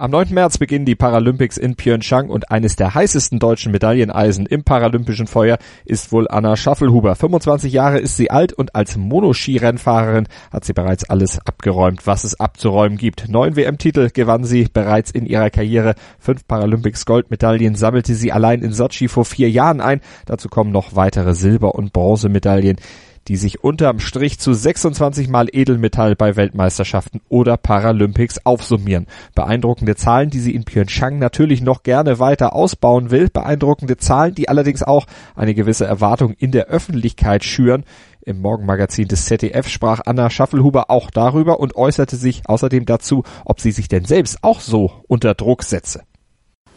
Am 9. März beginnen die Paralympics in Pyeongchang und eines der heißesten deutschen Medailleneisen im paralympischen Feuer ist wohl Anna Schaffelhuber. 25 Jahre ist sie alt und als Monoskirennfahrerin hat sie bereits alles abgeräumt, was es abzuräumen gibt. Neun WM-Titel gewann sie bereits in ihrer Karriere. Fünf Paralympics Goldmedaillen sammelte sie allein in Sochi vor vier Jahren ein. Dazu kommen noch weitere Silber- und Bronzemedaillen die sich unterm Strich zu 26 Mal Edelmetall bei Weltmeisterschaften oder Paralympics aufsummieren. Beeindruckende Zahlen, die sie in Pyeongchang natürlich noch gerne weiter ausbauen will. Beeindruckende Zahlen, die allerdings auch eine gewisse Erwartung in der Öffentlichkeit schüren. Im Morgenmagazin des ZDF sprach Anna Schaffelhuber auch darüber und äußerte sich außerdem dazu, ob sie sich denn selbst auch so unter Druck setze.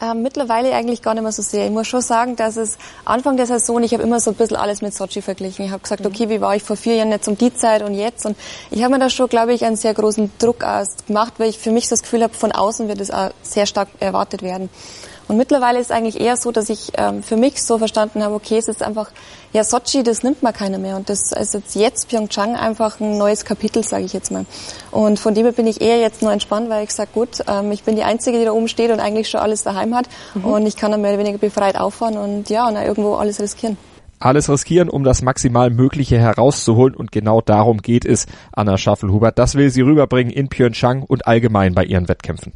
Ähm, mittlerweile eigentlich gar nicht mehr so sehr. Ich muss schon sagen, dass es Anfang der Saison, ich habe immer so ein bisschen alles mit Sochi verglichen. Ich habe gesagt, okay, wie war ich vor vier Jahren jetzt um die Zeit und jetzt? Und ich habe mir da schon, glaube ich, einen sehr großen Druck gemacht, weil ich für mich so das Gefühl habe, von außen wird es auch sehr stark erwartet werden. Und mittlerweile ist es eigentlich eher so, dass ich ähm, für mich so verstanden habe, okay, es ist einfach, ja, Sochi, das nimmt man keiner mehr. Und das ist jetzt, jetzt Pyeongchang einfach ein neues Kapitel, sage ich jetzt mal. Und von dem her bin ich eher jetzt nur entspannt, weil ich sage, gut, ähm, ich bin die Einzige, die da oben steht und eigentlich schon alles daheim hat. Mhm. Und ich kann dann mehr oder weniger befreit auffahren und ja, und irgendwo alles riskieren alles riskieren, um das maximal Mögliche herauszuholen und genau darum geht es Anna Schaffelhuber. Das will sie rüberbringen in Pyeongchang und allgemein bei ihren Wettkämpfen.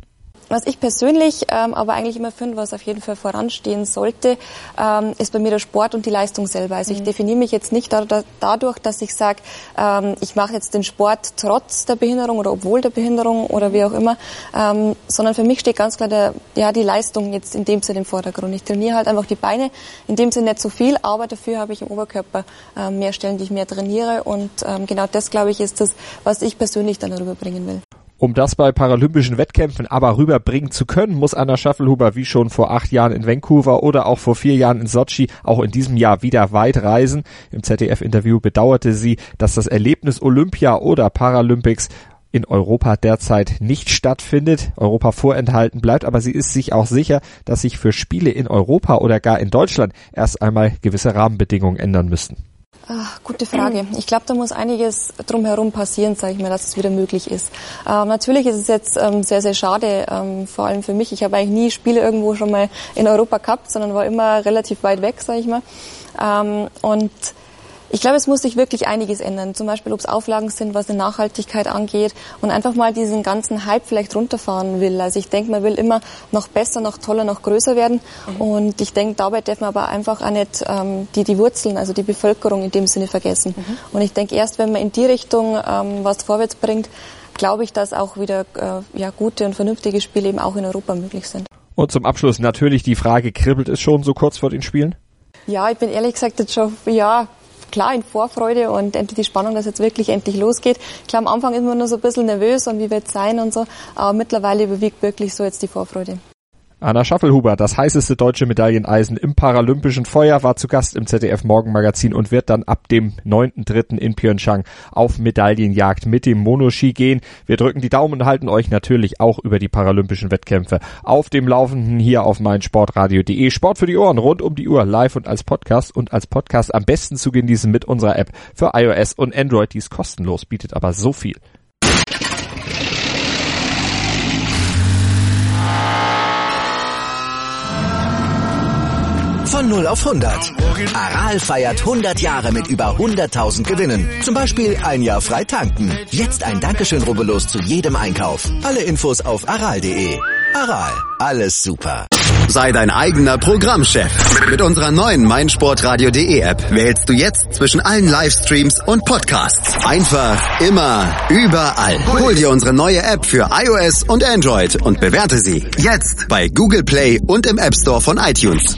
Was ich persönlich ähm, aber eigentlich immer finde, was auf jeden Fall voranstehen sollte, ähm, ist bei mir der Sport und die Leistung selber. Also mhm. ich definiere mich jetzt nicht dadurch, dass ich sage, ähm, ich mache jetzt den Sport trotz der Behinderung oder obwohl der Behinderung oder wie auch immer, ähm, sondern für mich steht ganz klar der, ja, die Leistung jetzt in dem Sinne im Vordergrund. Ich trainiere halt einfach die Beine, in dem Sinne nicht so viel, aber dafür habe ich im Oberkörper ähm, mehr Stellen, die ich mehr trainiere und ähm, genau das, glaube ich, ist das, was ich persönlich dann darüber bringen will. Um das bei paralympischen Wettkämpfen aber rüberbringen zu können, muss Anna Schaffelhuber wie schon vor acht Jahren in Vancouver oder auch vor vier Jahren in Sochi auch in diesem Jahr wieder weit reisen. Im ZDF-Interview bedauerte sie, dass das Erlebnis Olympia oder Paralympics in Europa derzeit nicht stattfindet, Europa vorenthalten bleibt, aber sie ist sich auch sicher, dass sich für Spiele in Europa oder gar in Deutschland erst einmal gewisse Rahmenbedingungen ändern müssten. Ach, gute Frage. Ich glaube, da muss einiges drumherum passieren, sage ich mal, dass es wieder möglich ist. Ähm, natürlich ist es jetzt ähm, sehr, sehr schade, ähm, vor allem für mich. Ich habe eigentlich nie Spiele irgendwo schon mal in Europa gehabt, sondern war immer relativ weit weg, sage ich mal. Ähm, und ich glaube, es muss sich wirklich einiges ändern. Zum Beispiel, ob es Auflagen sind, was eine Nachhaltigkeit angeht und einfach mal diesen ganzen Hype vielleicht runterfahren will. Also ich denke, man will immer noch besser, noch toller, noch größer werden. Mhm. Und ich denke, dabei darf man aber einfach auch nicht ähm, die, die Wurzeln, also die Bevölkerung in dem Sinne vergessen. Mhm. Und ich denke, erst wenn man in die Richtung ähm, was vorwärts bringt, glaube ich, dass auch wieder äh, ja, gute und vernünftige Spiele eben auch in Europa möglich sind. Und zum Abschluss natürlich die Frage, kribbelt es schon so kurz vor den Spielen? Ja, ich bin ehrlich gesagt jetzt schon, ja, klar in Vorfreude und endlich die Spannung, dass jetzt wirklich endlich losgeht. Klar, am Anfang ist man nur so ein bisschen nervös und wie wird es sein und so, aber mittlerweile überwiegt wirklich so jetzt die Vorfreude. Anna Schaffelhuber, das heißeste deutsche Medailleneisen im paralympischen Feuer, war zu Gast im ZDF Morgenmagazin und wird dann ab dem 9.3. in Pyeongchang auf Medaillenjagd mit dem Monoski gehen. Wir drücken die Daumen und halten euch natürlich auch über die paralympischen Wettkämpfe auf dem Laufenden hier auf meinsportradio.de. Sport für die Ohren rund um die Uhr live und als Podcast und als Podcast am besten zu genießen mit unserer App für iOS und Android. Die ist kostenlos, bietet aber so viel. Von 0 auf 100. Aral feiert 100 Jahre mit über 100.000 Gewinnen. Zum Beispiel ein Jahr frei tanken. Jetzt ein Dankeschön, rubbellos zu jedem Einkauf. Alle Infos auf aral.de. Aral, alles super. Sei dein eigener Programmchef. Mit unserer neuen meinsportradio.de App wählst du jetzt zwischen allen Livestreams und Podcasts. Einfach, immer, überall. Hol dir unsere neue App für iOS und Android und bewerte sie jetzt bei Google Play und im App Store von iTunes.